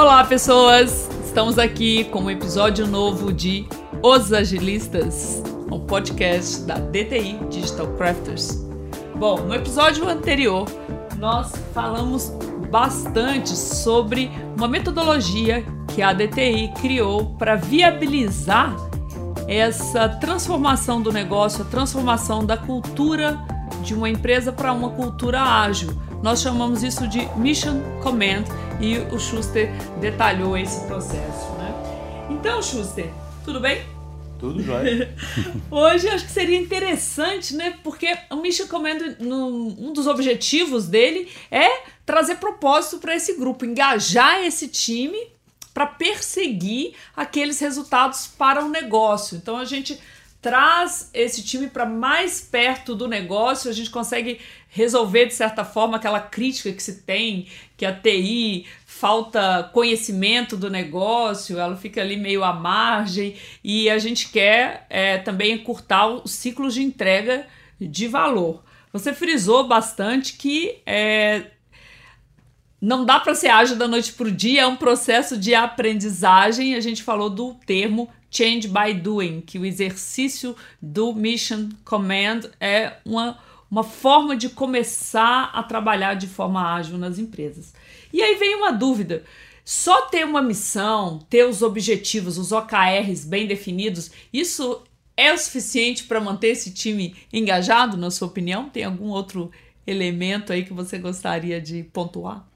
Olá, pessoas! Estamos aqui com um episódio novo de Os Agilistas, um podcast da DTI Digital Crafters. Bom, no episódio anterior, nós falamos bastante sobre uma metodologia que a DTI criou para viabilizar essa transformação do negócio, a transformação da cultura de uma empresa para uma cultura ágil. Nós chamamos isso de Mission Command e o Schuster detalhou esse processo. Né? Então, Schuster, tudo bem? Tudo jóia. Hoje acho que seria interessante, né? Porque o Mission Command, um dos objetivos dele é trazer propósito para esse grupo, engajar esse time para perseguir aqueles resultados para o negócio. Então a gente traz esse time para mais perto do negócio, a gente consegue resolver de certa forma aquela crítica que se tem que a TI falta conhecimento do negócio, ela fica ali meio à margem e a gente quer é, também encurtar os ciclos de entrega de valor. Você frisou bastante que é, não dá para ser ágil da noite para o dia, é um processo de aprendizagem. A gente falou do termo Change by Doing, que o exercício do Mission Command é uma, uma forma de começar a trabalhar de forma ágil nas empresas. E aí vem uma dúvida. Só ter uma missão, ter os objetivos, os OKRs bem definidos, isso é o suficiente para manter esse time engajado, na sua opinião? Tem algum outro elemento aí que você gostaria de pontuar?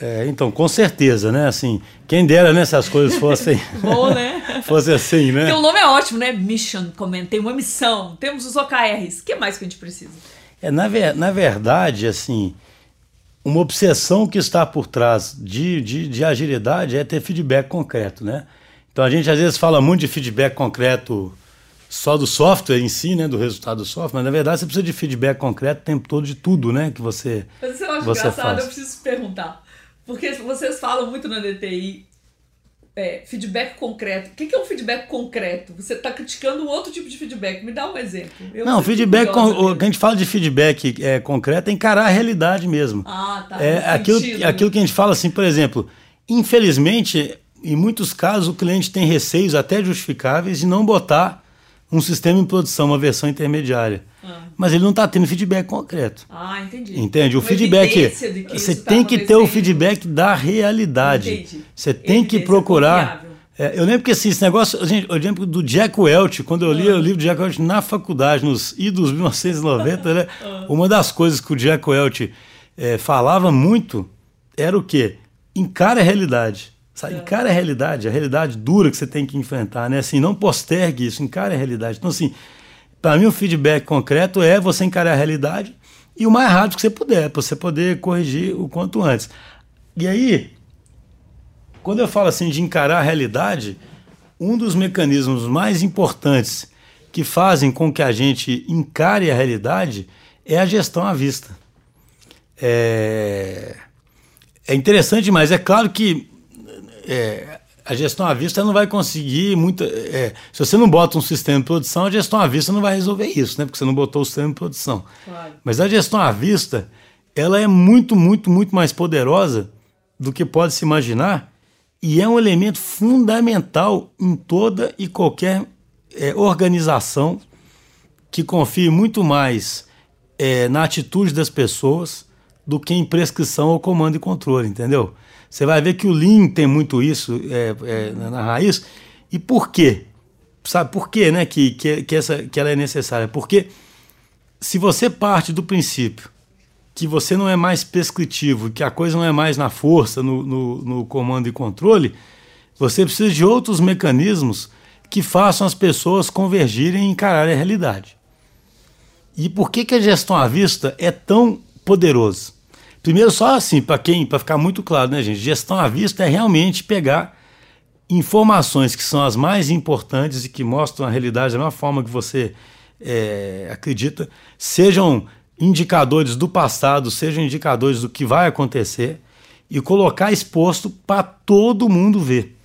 É, então, com certeza, né? Assim, quem dera né, se as coisas fossem. Bom, né? Fosse assim, né? O nome é ótimo, né? Mission, tem uma missão, temos os OKRs. O que mais que a gente precisa? É, na, ver, na verdade, assim, uma obsessão que está por trás de, de, de agilidade é ter feedback concreto, né? Então a gente às vezes fala muito de feedback concreto só do software em si, né, do resultado do software, mas na verdade você precisa de feedback concreto o tempo todo de tudo, né, que você Mas você acha você engraçado, faz. eu preciso perguntar. Porque vocês falam muito na DTI é, feedback concreto. O que é um feedback concreto? Você está criticando um outro tipo de feedback. Me dá um exemplo. Eu não, feedback, com, o que a gente fala de feedback é, concreto é encarar a realidade mesmo. Ah, tá. É aquilo, sentido, aquilo que a gente fala assim, por exemplo, infelizmente, em muitos casos o cliente tem receios até justificáveis de não botar um sistema em produção, uma versão intermediária. Ah. Mas ele não está tendo feedback concreto. Ah, entendi. Entende? O uma feedback. Você tá tem que ter o feedback da realidade. Entendi. Você tem que procurar. É, eu lembro que assim, esse negócio, gente, eu lembro do Jack Welch, quando eu li ah. o livro do Jack Welch na faculdade, nos idos 1990, né? Ah. Uma das coisas que o Jack Welch é, falava muito era o quê? Encara a realidade. Sabe? É. Encara a realidade, a realidade dura que você tem que enfrentar, né? Assim, não postergue isso, encare a realidade. Então, assim, para mim o feedback concreto é você encarar a realidade e o mais rápido que você puder, para você poder corrigir o quanto antes. E aí, quando eu falo assim de encarar a realidade, um dos mecanismos mais importantes que fazem com que a gente encare a realidade é a gestão à vista. É, é interessante, mas é claro que é, a gestão à vista não vai conseguir muita. É, se você não bota um sistema de produção, a gestão à vista não vai resolver isso, né? Porque você não botou o sistema de produção. Claro. Mas a gestão à vista, ela é muito, muito, muito mais poderosa do que pode se imaginar e é um elemento fundamental em toda e qualquer é, organização que confie muito mais é, na atitude das pessoas do que em prescrição ou comando e controle, entendeu? Você vai ver que o Lean tem muito isso é, é, na raiz. E por quê? Sabe por quê né, que, que, que, essa, que ela é necessária? Porque se você parte do princípio que você não é mais prescritivo, que a coisa não é mais na força, no, no, no comando e controle, você precisa de outros mecanismos que façam as pessoas convergirem e encarar a realidade. E por que, que a gestão à vista é tão poderoso? Primeiro, só assim, para quem, para ficar muito claro, né, gente? Gestão à vista é realmente pegar informações que são as mais importantes e que mostram a realidade da mesma forma que você é, acredita, sejam indicadores do passado, sejam indicadores do que vai acontecer e colocar exposto para todo mundo ver.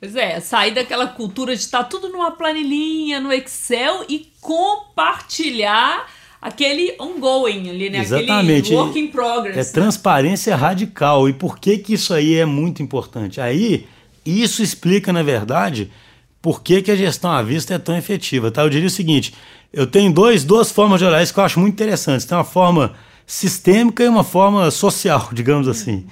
Pois é, sair daquela cultura de estar tudo numa planilhinha, no Excel e compartilhar aquele ongoing ali, né? Exatamente. Aquele work in progress. É né? transparência radical. E por que, que isso aí é muito importante? Aí, isso explica, na verdade, por que, que a gestão à vista é tão efetiva. Tá? Eu diria o seguinte: eu tenho dois, duas formas de olhar isso que eu acho muito interessantes. Tem uma forma sistêmica e uma forma social, digamos assim.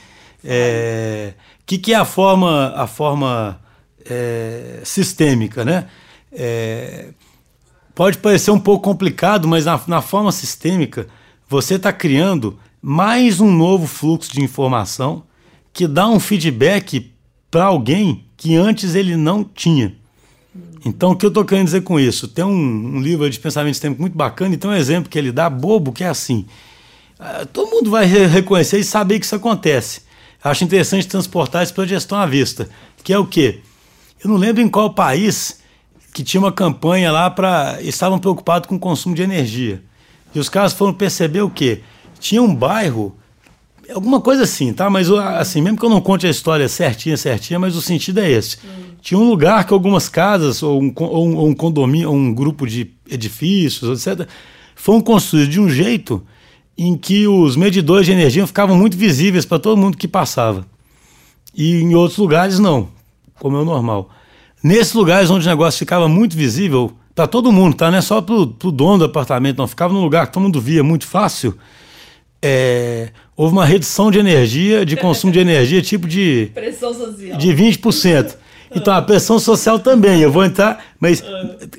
O é, que, que é a forma, a forma é, sistêmica, né? É, pode parecer um pouco complicado, mas na, na forma sistêmica, você está criando mais um novo fluxo de informação que dá um feedback para alguém que antes ele não tinha. Então, o que eu estou querendo dizer com isso? Tem um, um, livro de pensamento sistêmico muito bacana e tem um exemplo que ele dá bobo, que é assim. Uh, todo mundo vai reconhecer e saber que isso acontece. Acho interessante transportar isso para a gestão à vista, que é o quê? Eu não lembro em qual país que tinha uma campanha lá para. estavam preocupados com o consumo de energia. E os caras foram perceber o quê? Tinha um bairro, alguma coisa assim, tá? Mas assim, mesmo que eu não conte a história certinha, certinha, mas o sentido é esse. Hum. Tinha um lugar que algumas casas, ou um, ou um, ou um condomínio, ou um grupo de edifícios, etc., foram construídos de um jeito em que os medidores de energia ficavam muito visíveis para todo mundo que passava. E em outros lugares não, como é o normal. Nesses lugares onde o negócio ficava muito visível, para todo mundo, tá? Não é só para o dono do apartamento, não. Ficava num lugar que todo mundo via muito fácil. É, houve uma redução de energia, de consumo de energia, tipo de. Pressão social. De 20%. Então, a pressão social também. Eu vou entrar. Mas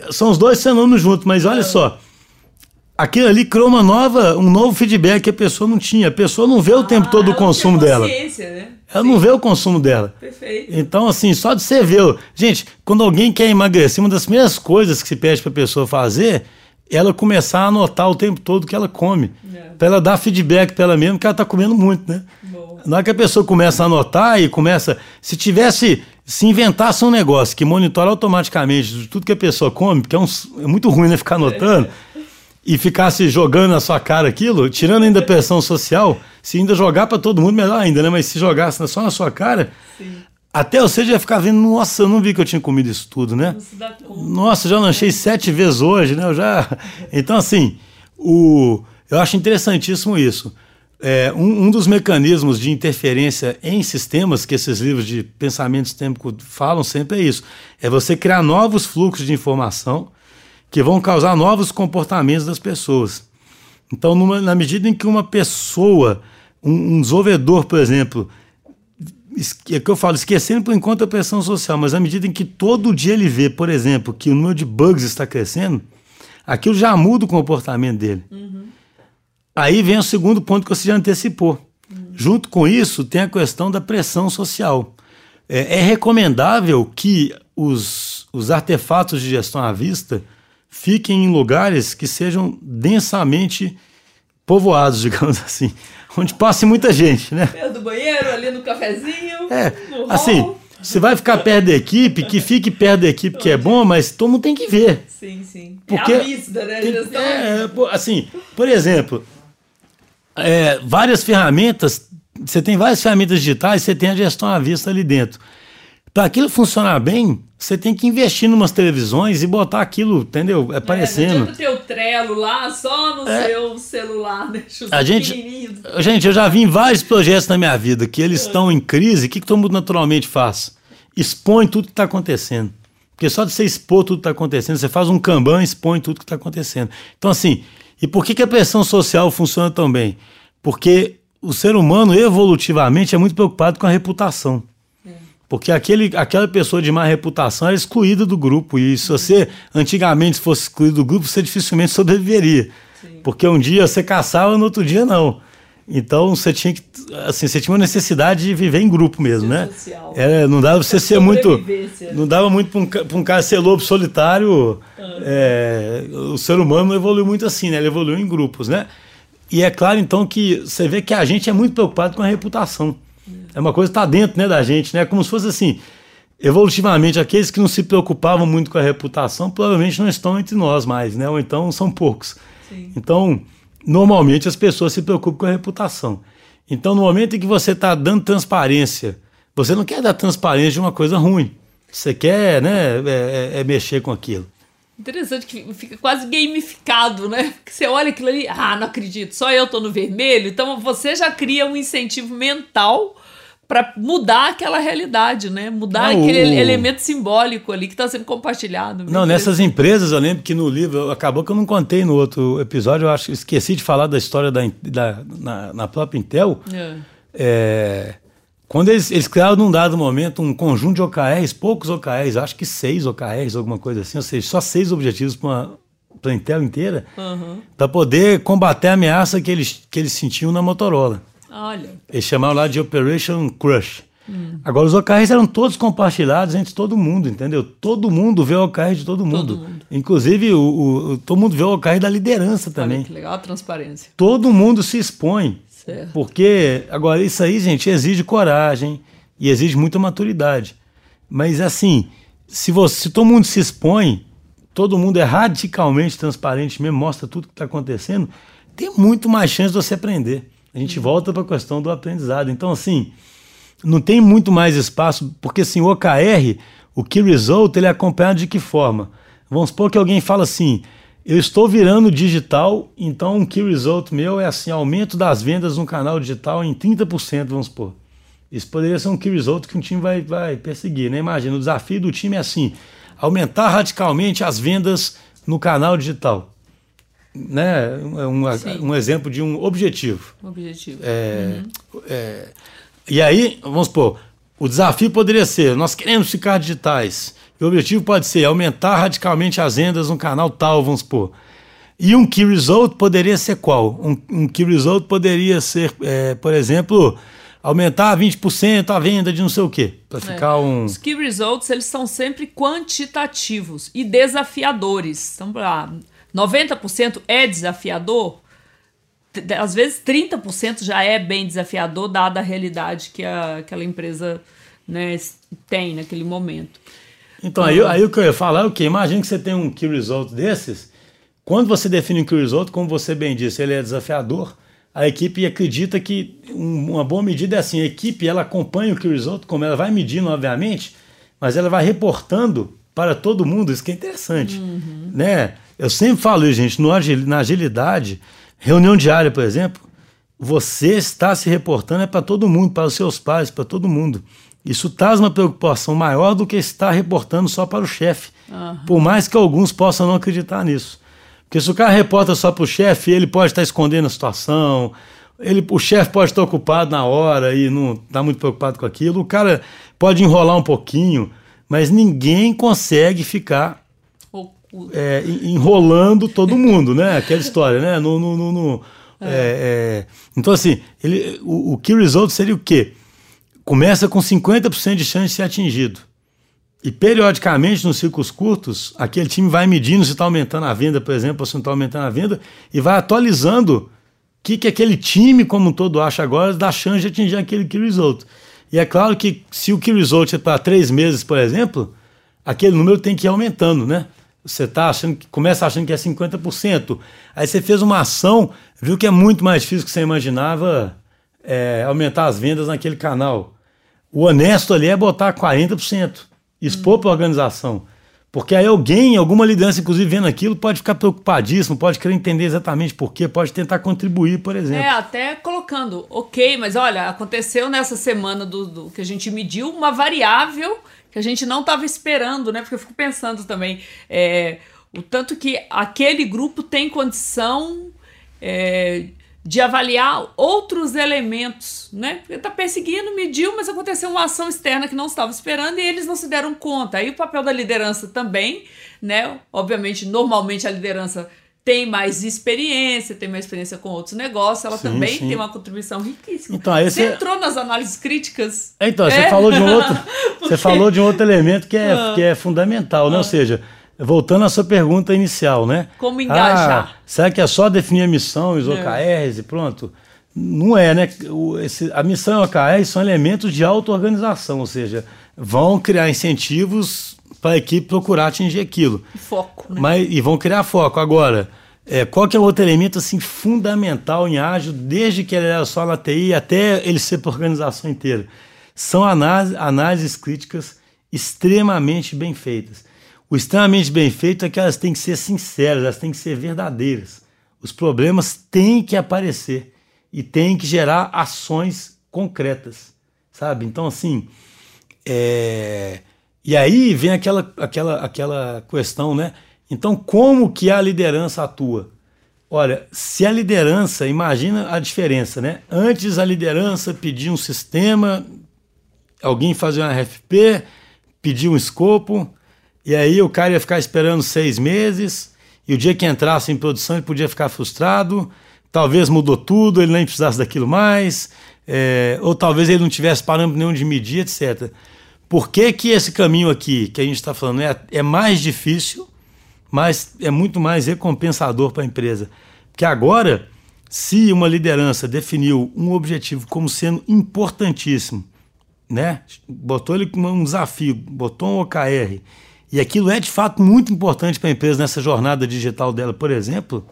são os dois fenômenos juntos. Mas olha só. Aquilo ali criou uma nova, um novo feedback que a pessoa não tinha. A pessoa não vê o tempo ah, todo o consumo dela. Né? Ela Sim. não vê o consumo dela. Perfeito. Então, assim, só de você ver. Gente, quando alguém quer emagrecer, uma das primeiras coisas que se pede para a pessoa fazer é ela começar a anotar o tempo todo que ela come. É. Para ela dar feedback para ela mesma que ela está comendo muito, né? Boa. Na hora que a pessoa começa a anotar e começa. Se tivesse. Se inventasse um negócio que monitora automaticamente tudo que a pessoa come, porque é, um, é muito ruim né, ficar anotando. É e ficasse jogando na sua cara aquilo, tirando ainda a pressão social, se ainda jogar para todo mundo, melhor ainda, né? Mas se jogasse só na sua cara, Sim. até você já ia ficar vendo, nossa, eu não vi que eu tinha comido isso tudo, né? Nossa, já lanchei sete vezes hoje, né? Eu já... Então, assim, o... eu acho interessantíssimo isso. É, um, um, dos mecanismos de interferência em sistemas que esses livros de pensamento sistêmico falam sempre é isso: é você criar novos fluxos de informação que vão causar novos comportamentos das pessoas. Então, numa, na medida em que uma pessoa, um, um desenvolvedor, por exemplo, é que eu falo, esquecendo por enquanto a pressão social, mas à medida em que todo dia ele vê, por exemplo, que o número de bugs está crescendo, aquilo já muda o comportamento dele. Uhum. Aí vem o segundo ponto que você já antecipou. Uhum. Junto com isso, tem a questão da pressão social. É, é recomendável que os, os artefatos de gestão à vista fiquem em lugares que sejam densamente povoados, digamos assim, onde passe muita gente, né? Perto do banheiro, ali no cafezinho. É, assim, você vai ficar perto da equipe, que fique perto da equipe que é bom, mas todo mundo tem que ver. Sim, sim. Porque é a vista, né? Tem, é, assim, por exemplo, é, várias ferramentas, você tem várias ferramentas digitais, você tem a gestão à vista ali dentro. Para aquilo funcionar bem, você tem que investir em umas televisões e botar aquilo, entendeu? É, aparecendo. É, não ter o Trello lá só no é. seu celular, deixa os a gente, gente, eu já vi em vários projetos na minha vida que eles estão em crise. O que, que todo mundo naturalmente faz? Expõe tudo que está acontecendo. Porque só de você expor tudo que está acontecendo, você faz um Kanban e expõe tudo que está acontecendo. Então, assim, e por que, que a pressão social funciona tão bem? Porque o ser humano, evolutivamente, é muito preocupado com a reputação. Porque aquele, aquela pessoa de má reputação era excluída do grupo. E se você antigamente fosse excluído do grupo, você dificilmente sobreviveria. Sim. Porque um dia você caçava, no outro dia não. Então você tinha que. Assim, você tinha uma necessidade de viver em grupo mesmo, né? Social. É, não dava você ser muito. Não dava muito para um, um, cara ser lobo solitário. Uhum. É, o ser humano não evoluiu muito assim, né? Ele evoluiu em grupos, né? E é claro, então, que você vê que a gente é muito preocupado com a reputação. É uma coisa que está dentro né, da gente, né? Como se fosse assim. Evolutivamente, aqueles que não se preocupavam muito com a reputação provavelmente não estão entre nós mais, né? Ou então são poucos. Sim. Então, normalmente as pessoas se preocupam com a reputação. Então, no momento em que você está dando transparência, você não quer dar transparência de uma coisa ruim. Você quer, né, é, é, é mexer com aquilo. Interessante que fica quase gamificado, né? Porque você olha aquilo ali, ah, não acredito, só eu tô no vermelho. Então você já cria um incentivo mental para mudar aquela realidade, né? Mudar não, aquele o... elemento simbólico ali que está sendo compartilhado. Não, nessas empresas, eu lembro que no livro, acabou que eu não contei no outro episódio, eu acho esqueci de falar da história da, da na, na própria Intel. É. É, quando eles, eles criaram num dado momento um conjunto de OKRs, poucos OKRs, acho que seis OKRs, alguma coisa assim, ou seja, só seis objetivos para a Intel inteira, uhum. para poder combater a ameaça que eles, que eles sentiam na Motorola. Olha. Eles chamaram lá de Operation Crush. Hum. Agora, os OKRs eram todos compartilhados entre todo mundo, entendeu? Todo mundo vê o OKR de todo mundo. Todo mundo. Inclusive, o, o, todo mundo vê o OKR da liderança também. Olha, que legal a transparência. Todo mundo se expõe. Certo. Porque, agora, isso aí, gente, exige coragem e exige muita maturidade. Mas, assim, se, você, se todo mundo se expõe, todo mundo é radicalmente transparente mesmo, mostra tudo que está acontecendo, tem muito mais chance de você aprender. A gente volta para a questão do aprendizado. Então, assim, não tem muito mais espaço, porque assim, o OKR, o Key Result, ele é acompanhado de que forma? Vamos supor que alguém fala assim, eu estou virando digital, então um key result meu é assim, aumento das vendas no canal digital em 30%, vamos supor. Isso poderia ser um key result que um time vai, vai perseguir, né? Imagina, o desafio do time é assim, aumentar radicalmente as vendas no canal digital. Né? Um, um exemplo de um objetivo. Objetivo. É, uhum. é, e aí, vamos supor, o desafio poderia ser, nós queremos ficar digitais. E o objetivo pode ser aumentar radicalmente as vendas no canal tal, vamos supor. E um key result poderia ser qual? Um, um key result poderia ser, é, por exemplo, aumentar 20% a venda de não sei o quê. Para é. ficar é. um. Os key results, eles são sempre quantitativos e desafiadores. Então, lá, 90% é desafiador. Às vezes 30% já é bem desafiador, dada a realidade que a, aquela empresa né, tem naquele momento. Então, aí, aí o que eu ia falar é o quê? Imagina que você tem um key result desses. Quando você define um key result, como você bem disse, ele é desafiador, a equipe acredita que um, uma boa medida é assim, a equipe ela acompanha o key result, como ela vai medindo, obviamente, mas ela vai reportando para todo mundo, isso que é interessante, uhum. né? Eu sempre falo isso, gente, no, na agilidade, reunião diária, por exemplo, você está se reportando é para todo mundo, para os seus pais, para todo mundo. Isso traz uma preocupação maior do que estar reportando só para o chefe. Uhum. Por mais que alguns possam não acreditar nisso. Porque se o cara reporta só para o chefe, ele pode estar escondendo a situação, ele, o chefe pode estar ocupado na hora e não está muito preocupado com aquilo, o cara pode enrolar um pouquinho, mas ninguém consegue ficar é, enrolando todo mundo, né? Aquela história, né? No, no, no, no é. É, então, assim, ele, o, o key result seria o quê? começa com 50% de chance de ser atingido. E periodicamente, nos ciclos curtos, aquele time vai medindo se está aumentando a venda, por exemplo, ou se não está aumentando a venda, e vai atualizando o que, que aquele time, como um todo, acha agora, dá chance de atingir aquele key result. E é claro que se o key result é para três meses, por exemplo, aquele número tem que ir aumentando, né? Você tá achando que começa achando que é 50%. Aí você fez uma ação, viu que é muito mais difícil que você imaginava é, aumentar as vendas naquele canal. O honesto ali é botar 40%, expor hum. para a organização. Porque aí alguém, alguma liderança, inclusive, vendo aquilo, pode ficar preocupadíssimo, pode querer entender exatamente por quê, pode tentar contribuir, por exemplo. É, até colocando, ok, mas olha, aconteceu nessa semana do, do que a gente mediu uma variável que a gente não estava esperando, né? Porque eu fico pensando também, é, o tanto que aquele grupo tem condição é, de avaliar outros elementos, né? Porque está perseguindo, mediu, mas aconteceu uma ação externa que não estava esperando e eles não se deram conta. Aí o papel da liderança também, né? Obviamente, normalmente a liderança tem mais experiência, tem mais experiência com outros negócios, ela sim, também sim. tem uma contribuição riquíssima. Então, você, entrou nas análises críticas. Então, é? você falou de um outro, você falou de um outro elemento que é, ah. que é fundamental, né? Ou ah. seja, Voltando à sua pergunta inicial, né? Como engajar? Ah, será que é só definir a missão, os OKRs é. e pronto? Não é, né? O, esse, a missão e o OKR são elementos de auto-organização, ou seja, vão criar incentivos para a equipe procurar atingir aquilo. Foco, né? Mas, e vão criar foco. Agora, é, qual que é o outro elemento assim, fundamental em ágil, desde que ele era só na TI até ele ser para a organização inteira? São análise, análises críticas extremamente bem feitas. O extremamente bem feito é que elas têm que ser sinceras, elas têm que ser verdadeiras. Os problemas têm que aparecer e têm que gerar ações concretas, sabe? Então, assim, é... e aí vem aquela, aquela, aquela questão, né? Então, como que a liderança atua? Olha, se a liderança, imagina a diferença, né? Antes a liderança pedia um sistema, alguém fazia um RFP, pedia um escopo, e aí o cara ia ficar esperando seis meses, e o dia que entrasse em produção ele podia ficar frustrado, talvez mudou tudo, ele nem precisasse daquilo mais, é, ou talvez ele não tivesse parâmetro nenhum de medir, etc. Por que, que esse caminho aqui que a gente está falando é, é mais difícil, mas é muito mais recompensador para a empresa? Porque agora, se uma liderança definiu um objetivo como sendo importantíssimo, né? botou ele como um desafio, botou um OKR, e aquilo é de fato muito importante para a empresa nessa jornada digital dela, por exemplo.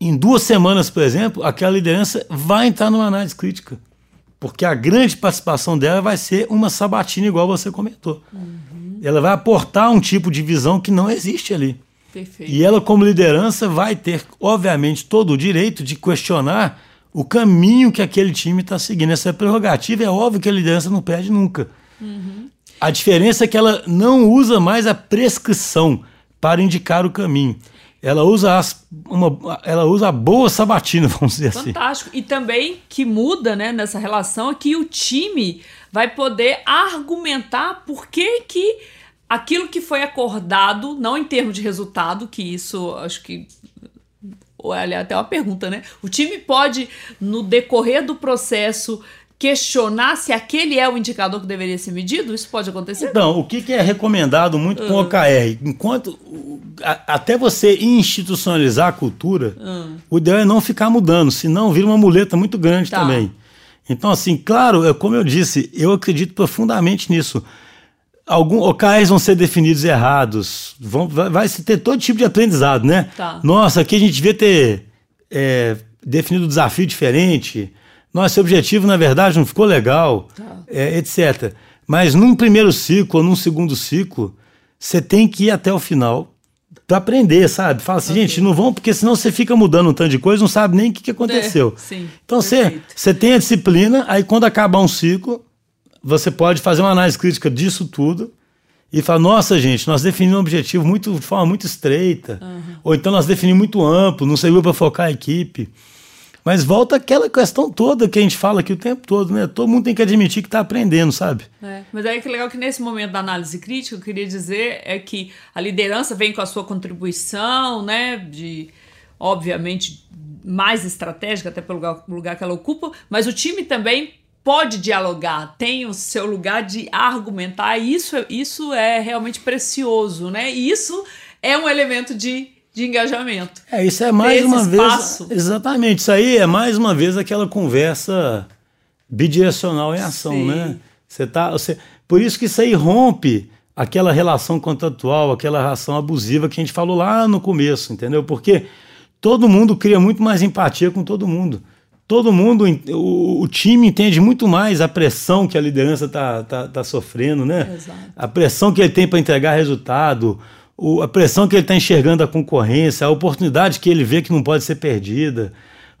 Em duas semanas, por exemplo, aquela liderança vai entrar numa análise crítica. Porque a grande participação dela vai ser uma sabatina, igual você comentou. Uhum. Ela vai aportar um tipo de visão que não existe ali. Perfeito. E ela, como liderança, vai ter, obviamente, todo o direito de questionar o caminho que aquele time está seguindo. Essa prerrogativa é óbvio que a liderança não perde nunca. Uhum. A diferença é que ela não usa mais a prescrição para indicar o caminho. Ela usa, as, uma, ela usa a boa sabatina, vamos dizer Fantástico. assim. Fantástico. E também que muda né, nessa relação é que o time vai poder argumentar por que, que aquilo que foi acordado, não em termos de resultado, que isso acho que olha, até uma pergunta, né? O time pode, no decorrer do processo, questionar se aquele é o indicador que deveria ser medido? Isso pode acontecer? Então, o que, que é recomendado muito com o OKR? Enquanto a, até você institucionalizar a cultura, uhum. o ideal é não ficar mudando, senão vira uma muleta muito grande tá. também. Então, assim, claro, como eu disse, eu acredito profundamente nisso. Alguns OKRs vão ser definidos errados, vão, vai, vai se ter todo tipo de aprendizado, né? Tá. Nossa, aqui a gente devia ter é, definido um desafio diferente nosso objetivo, na verdade, não ficou legal, tá. é, etc. Mas num primeiro ciclo ou num segundo ciclo, você tem que ir até o final para aprender, sabe? Fala assim, okay. gente, não vão, porque senão você fica mudando um tanto de coisa, não sabe nem o que, que aconteceu. É, sim, então você, você tem a disciplina, aí quando acabar um ciclo, você pode fazer uma análise crítica disso tudo e falar, nossa, gente, nós definimos um objetivo muito, de forma muito estreita, uhum. ou então nós definimos muito amplo, não serviu para focar a equipe. Mas volta aquela questão toda que a gente fala aqui o tempo todo, né? Todo mundo tem que admitir que está aprendendo, sabe? É, mas é que legal que nesse momento da análise crítica, eu queria dizer é que a liderança vem com a sua contribuição, né? De, obviamente, mais estratégica, até pelo lugar, lugar que ela ocupa, mas o time também pode dialogar, tem o seu lugar de argumentar, e isso, isso é realmente precioso, né? E isso é um elemento de de engajamento. É, isso é mais uma espaço. vez. Exatamente, isso aí é mais uma vez aquela conversa bidirecional em ação, Sim. né? Você tá, você, por isso que isso aí rompe aquela relação contratual, aquela relação abusiva que a gente falou lá no começo, entendeu? Porque todo mundo cria muito mais empatia com todo mundo. Todo mundo, o, o time entende muito mais a pressão que a liderança está tá, tá sofrendo, né? Exato. A pressão que ele tem para entregar resultado, o, a pressão que ele está enxergando da concorrência, a oportunidade que ele vê que não pode ser perdida,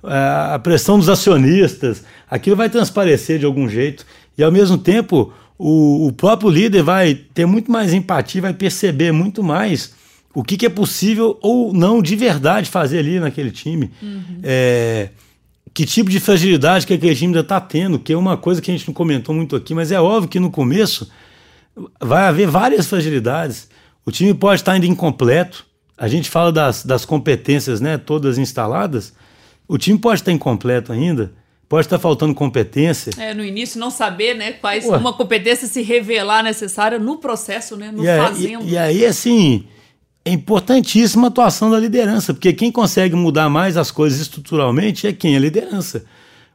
a, a pressão dos acionistas, aquilo vai transparecer de algum jeito. E ao mesmo tempo, o, o próprio líder vai ter muito mais empatia, vai perceber muito mais o que, que, é possível ou não de verdade fazer ali naquele time. Uhum. É, que tipo de fragilidade que aquele time ainda está tendo, que é uma coisa que a gente não comentou muito aqui, mas é óbvio que no começo vai haver várias fragilidades. O time pode estar ainda incompleto. A gente fala das, das competências né, todas instaladas. O time pode estar incompleto ainda. Pode estar faltando competência. É, no início não saber, né, quais Ué. uma competência se revelar necessária no processo, né, no e fazendo. E, e aí, assim, é importantíssima a atuação da liderança, porque quem consegue mudar mais as coisas estruturalmente é quem? A liderança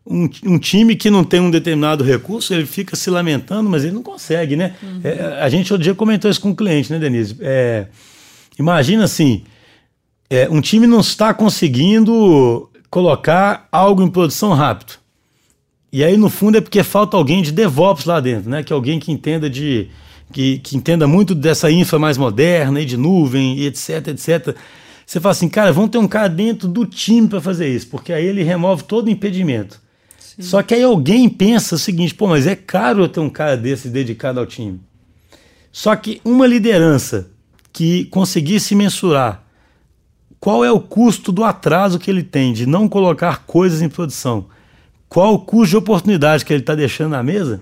um, um, time que não tem um determinado recurso, ele fica se lamentando, mas ele não consegue, né? Uhum. É, a gente outro dia comentou isso com o cliente, né, Denise? É, imagina assim, é, um time não está conseguindo colocar algo em produção rápido. E aí, no fundo, é porque falta alguém de DevOps lá dentro, né? Que é alguém que entenda de, que, que entenda muito dessa infra mais moderna e de nuvem e etc, etc. Você fala assim, cara, vamos ter um cara dentro do time para fazer isso, porque aí ele remove todo o impedimento. Sim. Só que aí alguém pensa o seguinte, pô, mas é caro eu ter um cara desse dedicado ao time. Só que uma liderança que conseguisse mensurar qual é o custo do atraso que ele tem de não colocar coisas em produção, qual o custo de oportunidade que ele está deixando na mesa,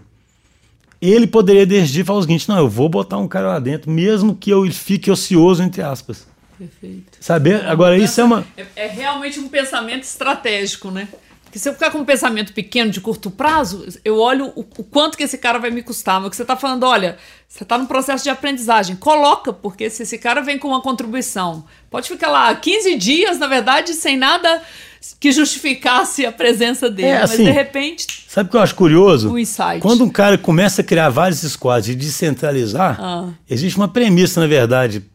ele poderia decidir falar o seguinte: não, eu vou botar um cara lá dentro, mesmo que eu fique ocioso, entre aspas. Perfeito. Saber? Agora, isso é uma. É, é realmente um pensamento estratégico, né? Porque se eu ficar com um pensamento pequeno de curto prazo, eu olho o, o quanto que esse cara vai me custar. Mas que você está falando, olha, você está no processo de aprendizagem, coloca, porque se esse cara vem com uma contribuição, pode ficar lá 15 dias, na verdade, sem nada que justificasse a presença dele. É, assim, mas de repente. Sabe o que eu acho curioso? O insight. Quando um cara começa a criar vários squads e descentralizar, ah. existe uma premissa, na verdade,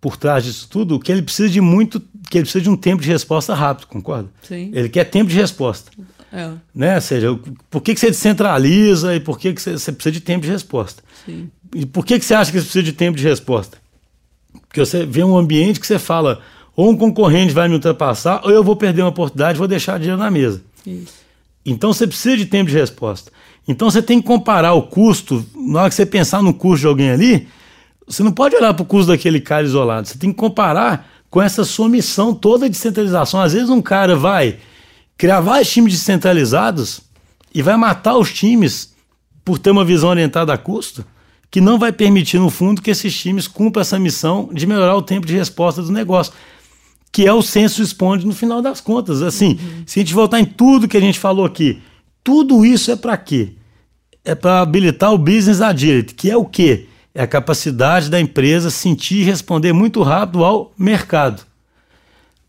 por trás disso tudo, que ele precisa de muito que ele precisa de um tempo de resposta rápido, concorda? Sim. Ele quer tempo de resposta. É. Né? Ou seja, por que, que você descentraliza e por que, que você, você precisa de tempo de resposta? Sim. E por que, que você acha que você precisa de tempo de resposta? Porque você vê um ambiente que você fala, ou um concorrente vai me ultrapassar, ou eu vou perder uma oportunidade e vou deixar dinheiro na mesa. Isso. Então você precisa de tempo de resposta. Então você tem que comparar o custo, na hora que você pensar no custo de alguém ali, você não pode olhar para o custo daquele cara isolado, você tem que comparar com essa sua missão toda de centralização. Às vezes um cara vai criar vários times descentralizados e vai matar os times por ter uma visão orientada a custo, que não vai permitir, no fundo, que esses times cumpram essa missão de melhorar o tempo de resposta do negócio, que é o senso responde no final das contas. Assim, uhum. se a gente voltar em tudo que a gente falou aqui, tudo isso é para quê? É para habilitar o business agility, que é o quê? É a capacidade da empresa sentir e responder muito rápido ao mercado.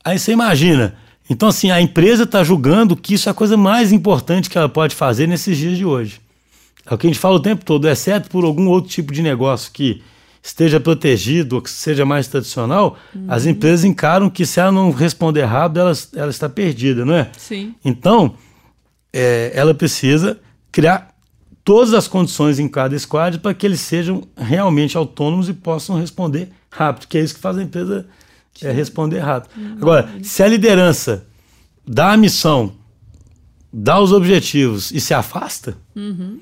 Aí você imagina, então assim, a empresa está julgando que isso é a coisa mais importante que ela pode fazer nesses dias de hoje. É o que a gente fala o tempo todo, exceto por algum outro tipo de negócio que esteja protegido ou que seja mais tradicional, uhum. as empresas encaram que se ela não responder rápido, ela, ela está perdida, não é? Sim. Então, é, ela precisa criar todas as condições em cada squad para que eles sejam realmente autônomos e possam responder rápido, que é isso que faz a empresa é, responder rápido. Uhum. Agora, se a liderança dá a missão, dá os objetivos e se afasta, uhum.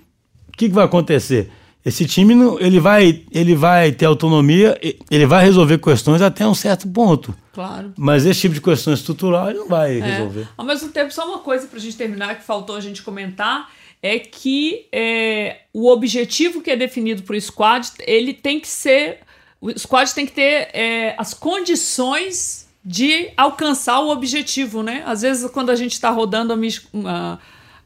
o que, que vai acontecer? Esse time ele vai, ele vai ter autonomia, ele vai resolver questões até um certo ponto. Claro. Mas esse tipo de questão estrutural ele não vai é. resolver. Ao mesmo tempo, só uma coisa para a gente terminar que faltou a gente comentar é que é, o objetivo que é definido para o squad, ele tem que ser. O squad tem que ter é, as condições de alcançar o objetivo, né? Às vezes, quando a gente está rodando a,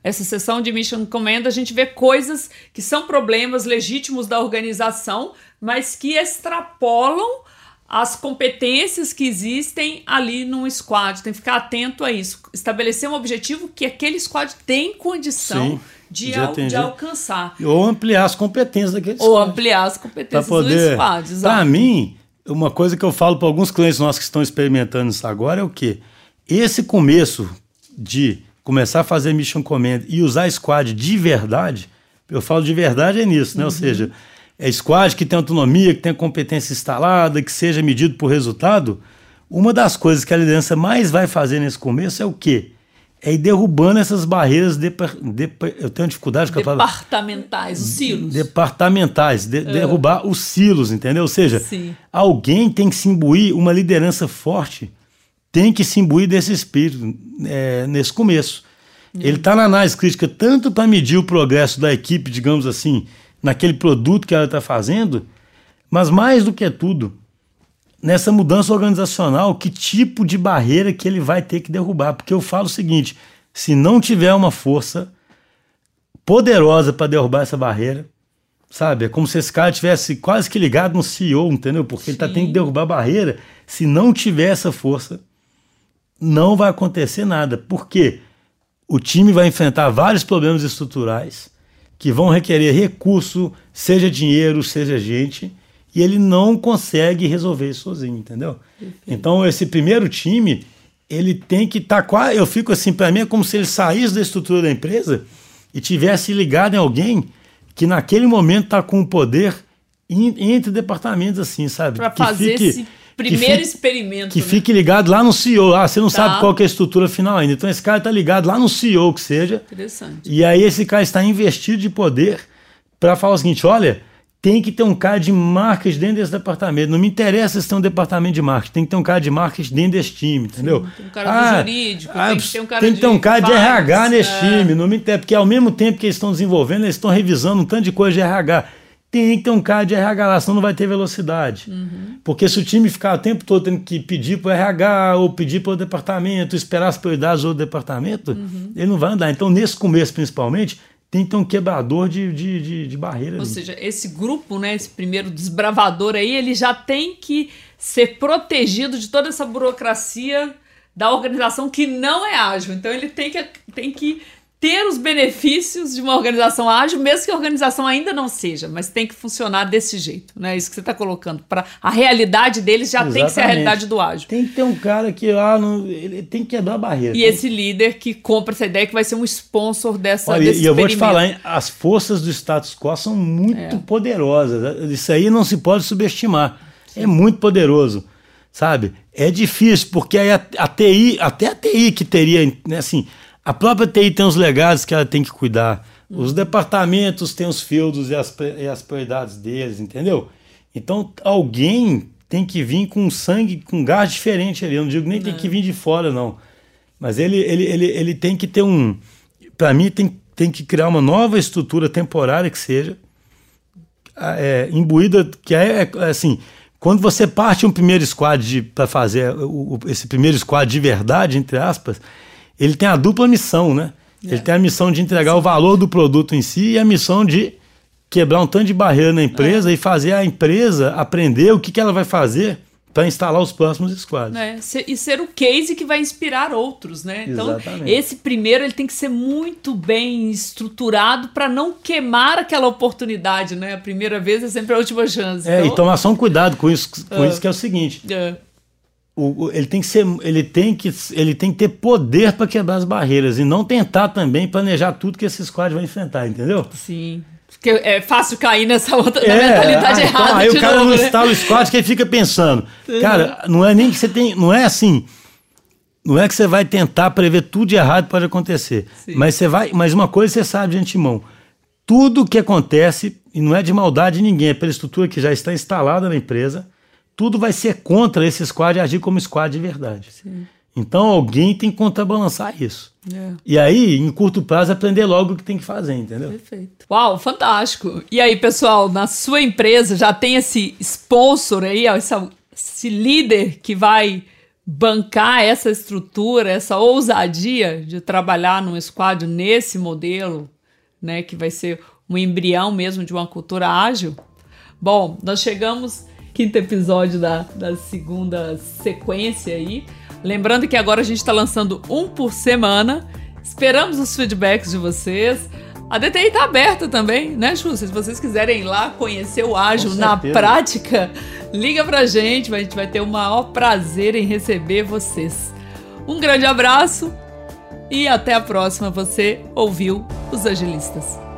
essa sessão de Mission Command, a gente vê coisas que são problemas legítimos da organização, mas que extrapolam as competências que existem ali num squad. Tem que ficar atento a isso. Estabelecer um objetivo que aquele squad tem condição Sim de, al, de alcançar. Ou ampliar as competências daquele Ou squad. ampliar as competências poder, do squad. Para mim, uma coisa que eu falo para alguns clientes nossos que estão experimentando isso agora é o quê? Esse começo de começar a fazer mission command e usar squad de verdade, eu falo de verdade é nisso, né? Uhum. Ou seja, é squad que tem autonomia, que tem competência instalada, que seja medido por resultado. Uma das coisas que a liderança mais vai fazer nesse começo é o quê? É ir derrubando essas barreiras. De, de, eu tenho dificuldade com a Departamentais, os silos. Departamentais, de, derrubar os silos, entendeu? Ou seja, Sim. alguém tem que se imbuir, uma liderança forte tem que se imbuir desse espírito é, nesse começo. Hum. Ele está na análise crítica tanto para medir o progresso da equipe, digamos assim, naquele produto que ela está fazendo, mas mais do que tudo, nessa mudança organizacional, que tipo de barreira que ele vai ter que derrubar. Porque eu falo o seguinte: se não tiver uma força poderosa para derrubar essa barreira, sabe? É como se esse cara tivesse quase que ligado no CEO, entendeu? Porque Sim. ele está tendo que derrubar a barreira. Se não tiver essa força, não vai acontecer nada. Por quê? O time vai enfrentar vários problemas estruturais que vão requerer recurso, seja dinheiro, seja gente e ele não consegue resolver isso sozinho, entendeu? Então, esse primeiro time, ele tem que estar tá quase. Eu fico assim, para mim é como se ele saísse da estrutura da empresa e tivesse ligado em alguém que naquele momento está com o poder entre departamentos, assim, sabe? Para fazer fique, esse primeiro que experimento. Que né? fique ligado lá no CEO. Ah, você não tá. sabe qual é a estrutura final ainda. Então esse cara está ligado lá no CEO, que seja. Interessante. E aí esse cara está investido de poder para falar o seguinte: olha, tem que ter um cara de marketing dentro desse departamento. Não me interessa se tem um departamento de marketing, tem que ter um cara de marketing dentro desse time, entendeu? Sim, tem um cara ah, jurídico, ah, tem que ter um cara tem que ter um cara de, de RH nesse é. time. Não me interessa, porque ao mesmo tempo que eles estão desenvolvendo, eles estão revisando um tanto de coisa de RH. Tem que ter um cara de RH lá, senão não vai ter velocidade. Uhum. Porque se o time ficar o tempo todo tendo que pedir para o RH ou pedir para o departamento, esperar as prioridades do departamento, uhum. ele não vai andar. Então, nesse começo, principalmente, tem que ter um quebrador de, de, de, de barreira. Ou ali. seja, esse grupo, né, esse primeiro desbravador aí, ele já tem que ser protegido de toda essa burocracia da organização que não é ágil. Então ele tem que, tem que ter os benefícios de uma organização ágil, mesmo que a organização ainda não seja, mas tem que funcionar desse jeito, né? Isso que você está colocando. Para a realidade deles já Exatamente. tem que ser a realidade do ágil. Tem que ter um cara que lá no, ele tem que quebrar a barreira. E esse líder que compra essa ideia que vai ser um sponsor dessa Olha, E eu vou te falar, hein? as forças do status quo são muito é. poderosas. Isso aí não se pode subestimar. Sim. É muito poderoso sabe? É difícil, porque aí a, a, TI, até a TI que teria, né, assim, a própria TI tem os legados que ela tem que cuidar. Os departamentos têm os fields e as, e as prioridades deles, entendeu? Então alguém tem que vir com sangue, com gás diferente ali. Eu não digo nem não. tem que vir de fora, não. Mas ele, ele, ele, ele tem que ter um. Para mim, tem, tem que criar uma nova estrutura temporária que seja é, imbuída, que é, é assim. Quando você parte um primeiro squad para fazer o, esse primeiro squad de verdade, entre aspas, ele tem a dupla missão, né? É. Ele tem a missão de entregar Sim. o valor do produto em si e a missão de quebrar um tanto de barreira na empresa é. e fazer a empresa aprender o que, que ela vai fazer para instalar os próximos squads. É, e ser o case que vai inspirar outros, né? Então, Exatamente. esse primeiro ele tem que ser muito bem estruturado para não queimar aquela oportunidade, né? A primeira vez é sempre a última chance. É, então... e tomar só um cuidado com isso, com uh, isso que é o seguinte. Uh, o, ele tem que ser, ele tem que, ele tem que ter poder para quebrar as barreiras e não tentar também planejar tudo que esse squad vai enfrentar, entendeu? Sim. Porque é fácil cair nessa outra é, mentalidade ah, então, errada. Aí o cara novo, não né? instala o squad que ele fica pensando. Cara, não é nem que você tem. Não é assim. Não é que você vai tentar prever tudo de errado pode acontecer. Sim. Mas você vai. Mas uma coisa você sabe de antemão. Tudo que acontece, e não é de maldade de ninguém, é pela estrutura que já está instalada na empresa tudo vai ser contra esse squad agir como squad de verdade. Sim. Então alguém tem que contrabalançar isso. É. E aí, em curto prazo, aprender logo o que tem que fazer, entendeu? Perfeito. Uau, fantástico. E aí, pessoal, na sua empresa já tem esse sponsor aí, esse, esse líder que vai bancar essa estrutura, essa ousadia de trabalhar num squad nesse modelo, né, que vai ser um embrião mesmo de uma cultura ágil? Bom, nós chegamos quinto episódio da, da segunda sequência aí. Lembrando que agora a gente está lançando um por semana. Esperamos os feedbacks de vocês. A DTI está aberta também, né, Chu? Se vocês quiserem ir lá conhecer o ágil na prática, liga pra gente, a gente vai ter o maior prazer em receber vocês. Um grande abraço e até a próxima. Você ouviu os agilistas.